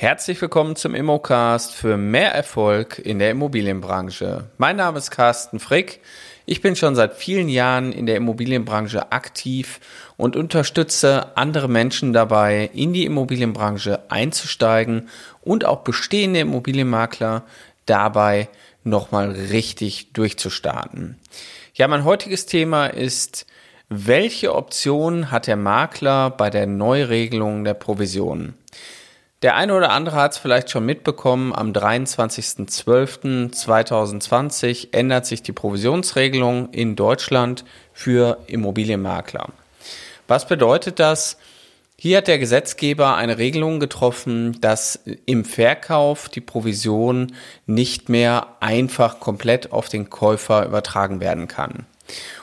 Herzlich willkommen zum Immocast für mehr Erfolg in der Immobilienbranche. Mein Name ist Carsten Frick. Ich bin schon seit vielen Jahren in der Immobilienbranche aktiv und unterstütze andere Menschen dabei, in die Immobilienbranche einzusteigen und auch bestehende Immobilienmakler dabei nochmal richtig durchzustarten. Ja, mein heutiges Thema ist, welche Option hat der Makler bei der Neuregelung der Provision? Der eine oder andere hat es vielleicht schon mitbekommen, am 23.12.2020 ändert sich die Provisionsregelung in Deutschland für Immobilienmakler. Was bedeutet das? Hier hat der Gesetzgeber eine Regelung getroffen, dass im Verkauf die Provision nicht mehr einfach komplett auf den Käufer übertragen werden kann.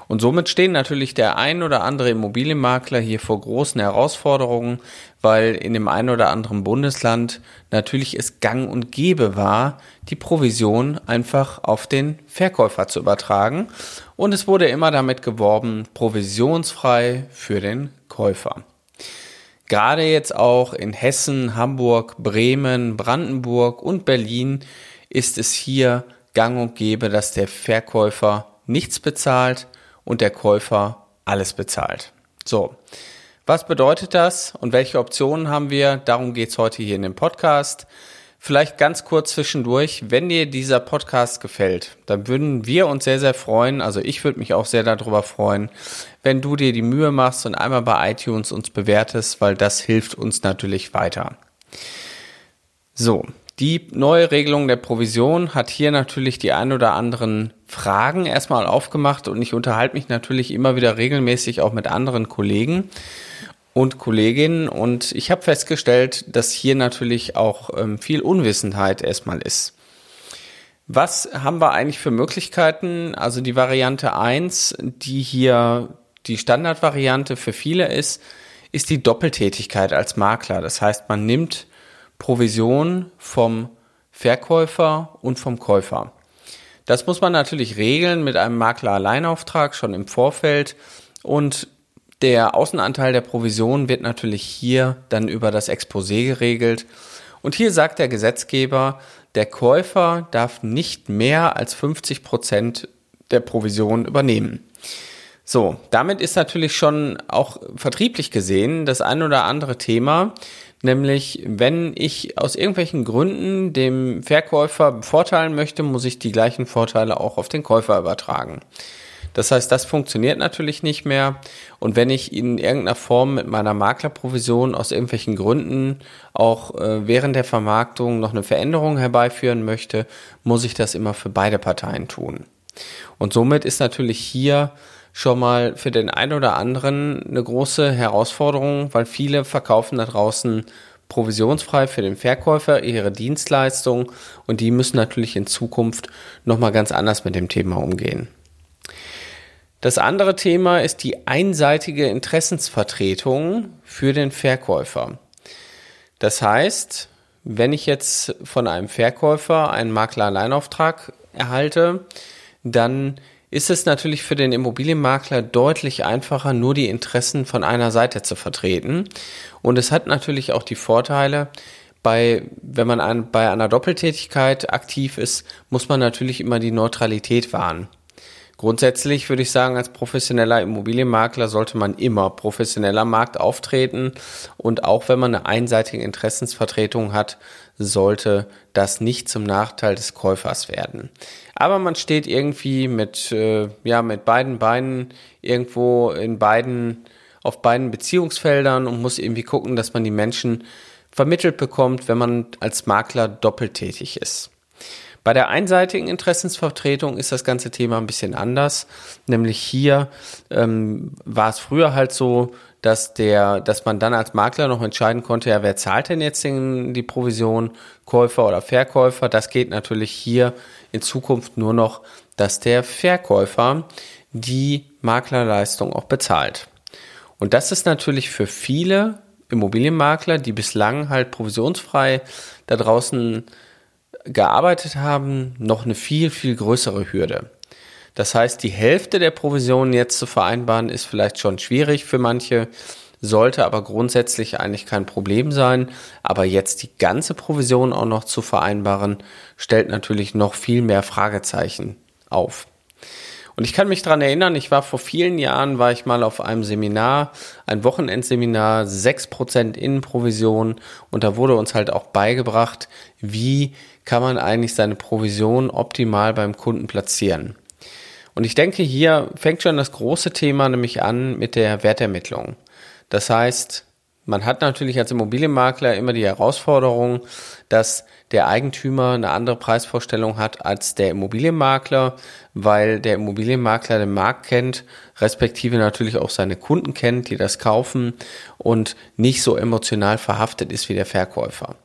Und somit stehen natürlich der ein oder andere Immobilienmakler hier vor großen Herausforderungen, weil in dem einen oder anderen Bundesland natürlich es gang und gäbe war, die Provision einfach auf den Verkäufer zu übertragen. Und es wurde immer damit geworben, provisionsfrei für den Käufer. Gerade jetzt auch in Hessen, Hamburg, Bremen, Brandenburg und Berlin ist es hier gang und gäbe, dass der Verkäufer nichts bezahlt und der Käufer alles bezahlt. So, was bedeutet das und welche Optionen haben wir? Darum geht's heute hier in dem Podcast. Vielleicht ganz kurz zwischendurch, wenn dir dieser Podcast gefällt, dann würden wir uns sehr, sehr freuen, also ich würde mich auch sehr darüber freuen, wenn du dir die Mühe machst und einmal bei iTunes uns bewertest, weil das hilft uns natürlich weiter. So, die neue Regelung der Provision hat hier natürlich die ein oder anderen Fragen erstmal aufgemacht und ich unterhalte mich natürlich immer wieder regelmäßig auch mit anderen Kollegen und Kolleginnen und ich habe festgestellt, dass hier natürlich auch ähm, viel Unwissenheit erstmal ist. Was haben wir eigentlich für Möglichkeiten? Also die Variante 1, die hier die Standardvariante für viele ist, ist die Doppeltätigkeit als Makler. Das heißt, man nimmt Provision vom Verkäufer und vom Käufer. Das muss man natürlich regeln mit einem Makler-Alleinauftrag schon im Vorfeld und der Außenanteil der Provision wird natürlich hier dann über das Exposé geregelt. Und hier sagt der Gesetzgeber, der Käufer darf nicht mehr als 50 Prozent der Provision übernehmen. So, damit ist natürlich schon auch vertrieblich gesehen das ein oder andere Thema, nämlich wenn ich aus irgendwelchen Gründen dem Verkäufer bevorteilen möchte, muss ich die gleichen Vorteile auch auf den Käufer übertragen. Das heißt, das funktioniert natürlich nicht mehr. Und wenn ich in irgendeiner Form mit meiner Maklerprovision aus irgendwelchen Gründen auch äh, während der Vermarktung noch eine Veränderung herbeiführen möchte, muss ich das immer für beide Parteien tun. Und somit ist natürlich hier schon mal für den einen oder anderen eine große Herausforderung, weil viele verkaufen da draußen provisionsfrei für den Verkäufer ihre Dienstleistung und die müssen natürlich in Zukunft nochmal ganz anders mit dem Thema umgehen. Das andere Thema ist die einseitige Interessensvertretung für den Verkäufer. Das heißt, wenn ich jetzt von einem Verkäufer einen Makler-Alleinauftrag erhalte, dann ist es natürlich für den Immobilienmakler deutlich einfacher, nur die Interessen von einer Seite zu vertreten. Und es hat natürlich auch die Vorteile, bei, wenn man an, bei einer Doppeltätigkeit aktiv ist, muss man natürlich immer die Neutralität wahren. Grundsätzlich würde ich sagen, als professioneller Immobilienmakler sollte man immer professioneller Markt auftreten und auch wenn man eine einseitige Interessensvertretung hat, sollte das nicht zum Nachteil des Käufers werden. Aber man steht irgendwie mit, äh, ja, mit beiden Beinen irgendwo in beiden, auf beiden Beziehungsfeldern und muss irgendwie gucken, dass man die Menschen vermittelt bekommt, wenn man als Makler doppelt tätig ist. Bei der einseitigen Interessensvertretung ist das ganze Thema ein bisschen anders. Nämlich hier ähm, war es früher halt so, dass der, dass man dann als Makler noch entscheiden konnte, ja, wer zahlt denn jetzt den, die Provision, Käufer oder Verkäufer? Das geht natürlich hier in Zukunft nur noch, dass der Verkäufer die Maklerleistung auch bezahlt. Und das ist natürlich für viele Immobilienmakler, die bislang halt provisionsfrei da draußen gearbeitet haben, noch eine viel, viel größere Hürde. Das heißt, die Hälfte der Provision jetzt zu vereinbaren, ist vielleicht schon schwierig für manche, sollte aber grundsätzlich eigentlich kein Problem sein. Aber jetzt die ganze Provision auch noch zu vereinbaren, stellt natürlich noch viel mehr Fragezeichen auf. Und ich kann mich dran erinnern, ich war vor vielen Jahren, war ich mal auf einem Seminar, ein Wochenendseminar, 6% Innenprovision und da wurde uns halt auch beigebracht, wie kann man eigentlich seine Provision optimal beim Kunden platzieren. Und ich denke, hier fängt schon das große Thema nämlich an mit der Wertermittlung. Das heißt, man hat natürlich als Immobilienmakler immer die Herausforderung, dass der Eigentümer eine andere Preisvorstellung hat als der Immobilienmakler, weil der Immobilienmakler den Markt kennt, respektive natürlich auch seine Kunden kennt, die das kaufen und nicht so emotional verhaftet ist wie der Verkäufer.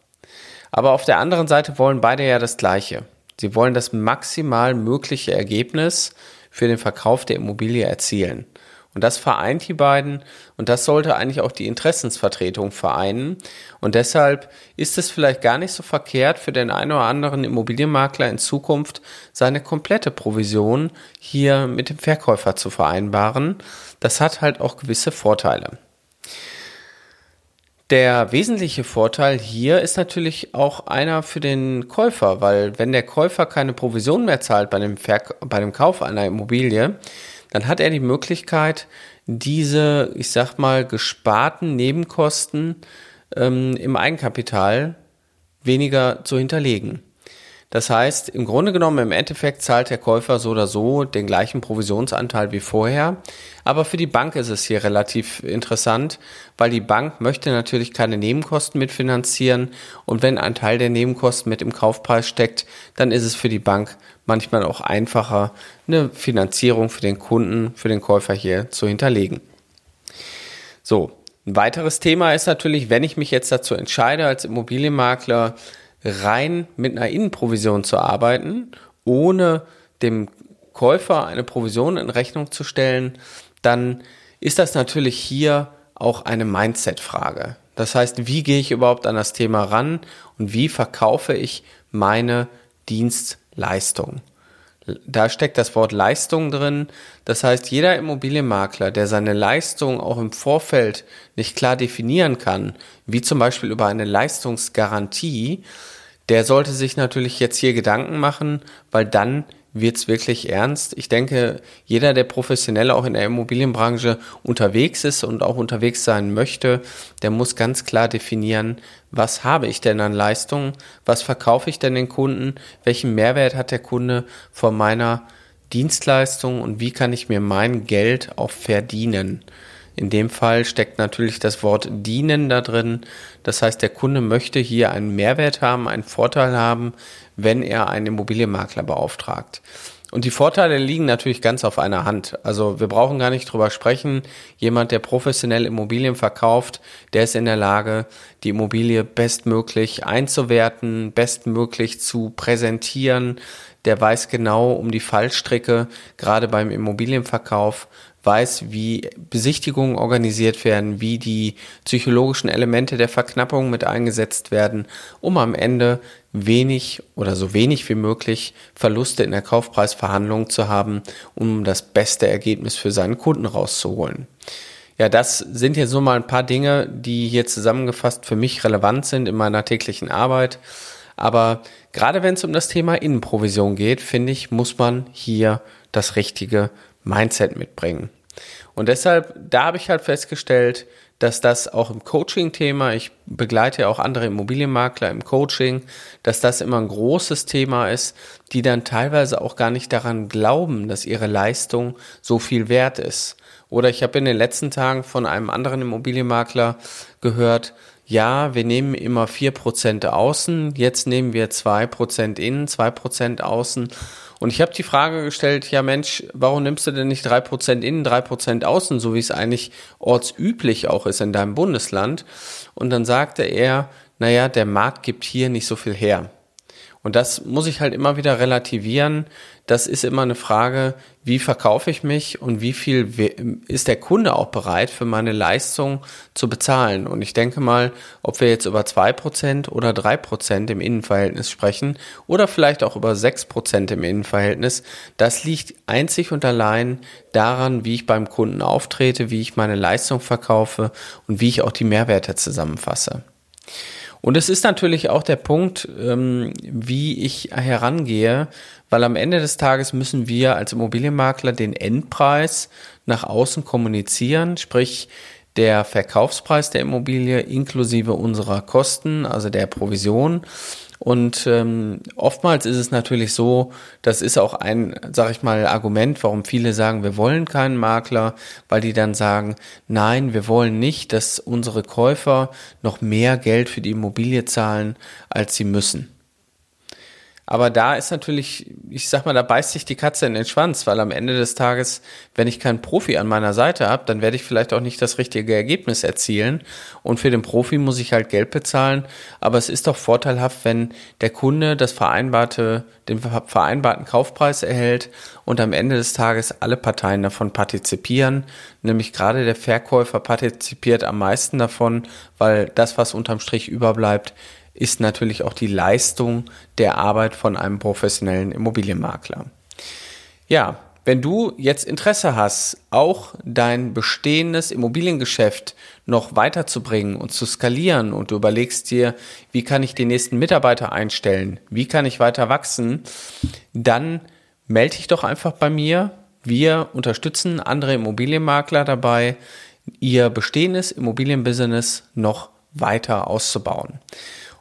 Aber auf der anderen Seite wollen beide ja das Gleiche. Sie wollen das maximal mögliche Ergebnis für den Verkauf der Immobilie erzielen. Und das vereint die beiden und das sollte eigentlich auch die Interessensvertretung vereinen. Und deshalb ist es vielleicht gar nicht so verkehrt für den einen oder anderen Immobilienmakler in Zukunft seine komplette Provision hier mit dem Verkäufer zu vereinbaren. Das hat halt auch gewisse Vorteile. Der wesentliche Vorteil hier ist natürlich auch einer für den Käufer, weil wenn der Käufer keine Provision mehr zahlt bei dem, Verk bei dem Kauf einer Immobilie, dann hat er die Möglichkeit, diese, ich sag mal, gesparten Nebenkosten ähm, im Eigenkapital weniger zu hinterlegen. Das heißt, im Grunde genommen, im Endeffekt zahlt der Käufer so oder so den gleichen Provisionsanteil wie vorher. Aber für die Bank ist es hier relativ interessant, weil die Bank möchte natürlich keine Nebenkosten mitfinanzieren. Und wenn ein Teil der Nebenkosten mit im Kaufpreis steckt, dann ist es für die Bank manchmal auch einfacher, eine Finanzierung für den Kunden, für den Käufer hier zu hinterlegen. So. Ein weiteres Thema ist natürlich, wenn ich mich jetzt dazu entscheide, als Immobilienmakler rein mit einer Innenprovision zu arbeiten, ohne dem Käufer eine Provision in Rechnung zu stellen, dann ist das natürlich hier auch eine Mindset-Frage. Das heißt, wie gehe ich überhaupt an das Thema ran und wie verkaufe ich meine Dienstleistung? Da steckt das Wort Leistung drin. Das heißt, jeder Immobilienmakler, der seine Leistung auch im Vorfeld nicht klar definieren kann, wie zum Beispiel über eine Leistungsgarantie, der sollte sich natürlich jetzt hier Gedanken machen, weil dann wird's wirklich ernst. Ich denke, jeder, der professionell auch in der Immobilienbranche unterwegs ist und auch unterwegs sein möchte, der muss ganz klar definieren, was habe ich denn an Leistungen, was verkaufe ich denn den Kunden, welchen Mehrwert hat der Kunde von meiner Dienstleistung und wie kann ich mir mein Geld auch verdienen. In dem Fall steckt natürlich das Wort dienen da drin. Das heißt, der Kunde möchte hier einen Mehrwert haben, einen Vorteil haben, wenn er einen Immobilienmakler beauftragt. Und die Vorteile liegen natürlich ganz auf einer Hand. Also wir brauchen gar nicht drüber sprechen. Jemand, der professionell Immobilien verkauft, der ist in der Lage, die Immobilie bestmöglich einzuwerten, bestmöglich zu präsentieren. Der weiß genau um die Fallstricke, gerade beim Immobilienverkauf weiß, wie Besichtigungen organisiert werden, wie die psychologischen Elemente der Verknappung mit eingesetzt werden, um am Ende wenig oder so wenig wie möglich Verluste in der Kaufpreisverhandlung zu haben, um das beste Ergebnis für seinen Kunden rauszuholen. Ja, das sind jetzt so mal ein paar Dinge, die hier zusammengefasst für mich relevant sind in meiner täglichen Arbeit. Aber gerade wenn es um das Thema Innenprovision geht, finde ich, muss man hier das richtige Mindset mitbringen. Und deshalb, da habe ich halt festgestellt, dass das auch im Coaching-Thema, ich begleite ja auch andere Immobilienmakler im Coaching, dass das immer ein großes Thema ist, die dann teilweise auch gar nicht daran glauben, dass ihre Leistung so viel wert ist. Oder ich habe in den letzten Tagen von einem anderen Immobilienmakler gehört, ja, wir nehmen immer vier Prozent außen, jetzt nehmen wir zwei Prozent innen, zwei Prozent außen. Und ich habe die Frage gestellt, ja Mensch, warum nimmst du denn nicht drei Prozent innen, drei Prozent außen, so wie es eigentlich ortsüblich auch ist in deinem Bundesland? Und dann sagte er, naja, der Markt gibt hier nicht so viel her. Und das muss ich halt immer wieder relativieren. Das ist immer eine Frage, wie verkaufe ich mich und wie viel ist der Kunde auch bereit für meine Leistung zu bezahlen. Und ich denke mal, ob wir jetzt über zwei Prozent oder drei Prozent im Innenverhältnis sprechen oder vielleicht auch über sechs Prozent im Innenverhältnis, das liegt einzig und allein daran, wie ich beim Kunden auftrete, wie ich meine Leistung verkaufe und wie ich auch die Mehrwerte zusammenfasse. Und es ist natürlich auch der Punkt, ähm, wie ich herangehe, weil am Ende des Tages müssen wir als Immobilienmakler den Endpreis nach außen kommunizieren, sprich der Verkaufspreis der Immobilie inklusive unserer Kosten, also der Provision. Und ähm, oftmals ist es natürlich so, das ist auch ein, sag ich mal, Argument, warum viele sagen, wir wollen keinen Makler, weil die dann sagen, nein, wir wollen nicht, dass unsere Käufer noch mehr Geld für die Immobilie zahlen, als sie müssen. Aber da ist natürlich, ich sag mal, da beißt sich die Katze in den Schwanz, weil am Ende des Tages, wenn ich keinen Profi an meiner Seite habe, dann werde ich vielleicht auch nicht das richtige Ergebnis erzielen. Und für den Profi muss ich halt Geld bezahlen. Aber es ist doch vorteilhaft, wenn der Kunde das vereinbarte, den vereinbarten Kaufpreis erhält und am Ende des Tages alle Parteien davon partizipieren. Nämlich gerade der Verkäufer partizipiert am meisten davon, weil das, was unterm Strich überbleibt, ist natürlich auch die Leistung der Arbeit von einem professionellen Immobilienmakler. Ja, wenn du jetzt Interesse hast, auch dein bestehendes Immobiliengeschäft noch weiterzubringen und zu skalieren und du überlegst dir, wie kann ich die nächsten Mitarbeiter einstellen, wie kann ich weiter wachsen, dann melde dich doch einfach bei mir. Wir unterstützen andere Immobilienmakler dabei, ihr bestehendes Immobilienbusiness noch weiter auszubauen.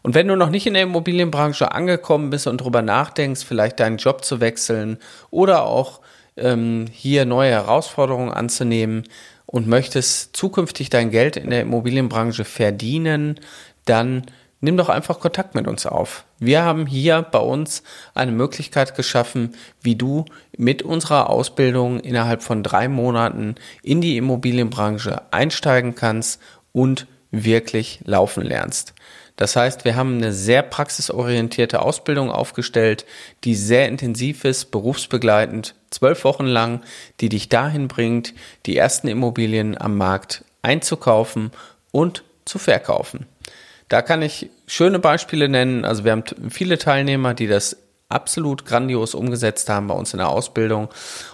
Und wenn du noch nicht in der Immobilienbranche angekommen bist und darüber nachdenkst, vielleicht deinen Job zu wechseln oder auch ähm, hier neue Herausforderungen anzunehmen und möchtest zukünftig dein Geld in der Immobilienbranche verdienen, dann nimm doch einfach Kontakt mit uns auf. Wir haben hier bei uns eine Möglichkeit geschaffen, wie du mit unserer Ausbildung innerhalb von drei Monaten in die Immobilienbranche einsteigen kannst und wirklich laufen lernst. Das heißt, wir haben eine sehr praxisorientierte Ausbildung aufgestellt, die sehr intensiv ist, berufsbegleitend, zwölf Wochen lang, die dich dahin bringt, die ersten Immobilien am Markt einzukaufen und zu verkaufen. Da kann ich schöne Beispiele nennen. Also wir haben viele Teilnehmer, die das absolut grandios umgesetzt haben bei uns in der Ausbildung.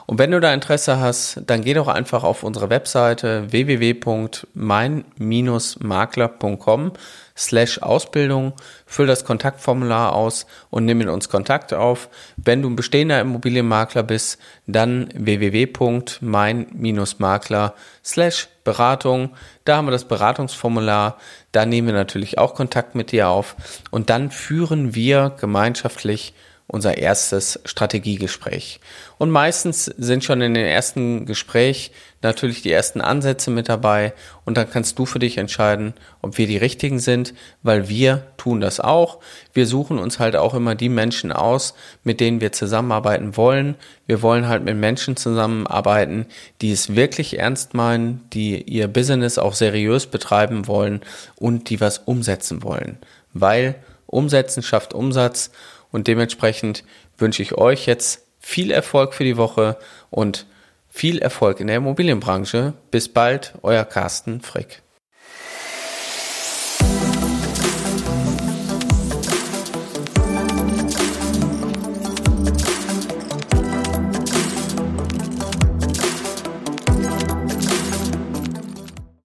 Und wenn du da Interesse hast, dann geh doch einfach auf unsere Webseite www.mein-makler.com slash Ausbildung, füll das Kontaktformular aus und nimm mit uns Kontakt auf. Wenn du ein bestehender Immobilienmakler bist, dann www.mein-makler slash Beratung. Da haben wir das Beratungsformular. Da nehmen wir natürlich auch Kontakt mit dir auf und dann führen wir gemeinschaftlich unser erstes Strategiegespräch. Und meistens sind schon in dem ersten Gespräch natürlich die ersten Ansätze mit dabei und dann kannst du für dich entscheiden, ob wir die richtigen sind, weil wir tun das auch. Wir suchen uns halt auch immer die Menschen aus, mit denen wir zusammenarbeiten wollen. Wir wollen halt mit Menschen zusammenarbeiten, die es wirklich ernst meinen, die ihr Business auch seriös betreiben wollen und die was umsetzen wollen. Weil Umsetzen schafft Umsatz und dementsprechend wünsche ich euch jetzt viel Erfolg für die Woche und viel Erfolg in der Immobilienbranche. Bis bald, euer Carsten Frick.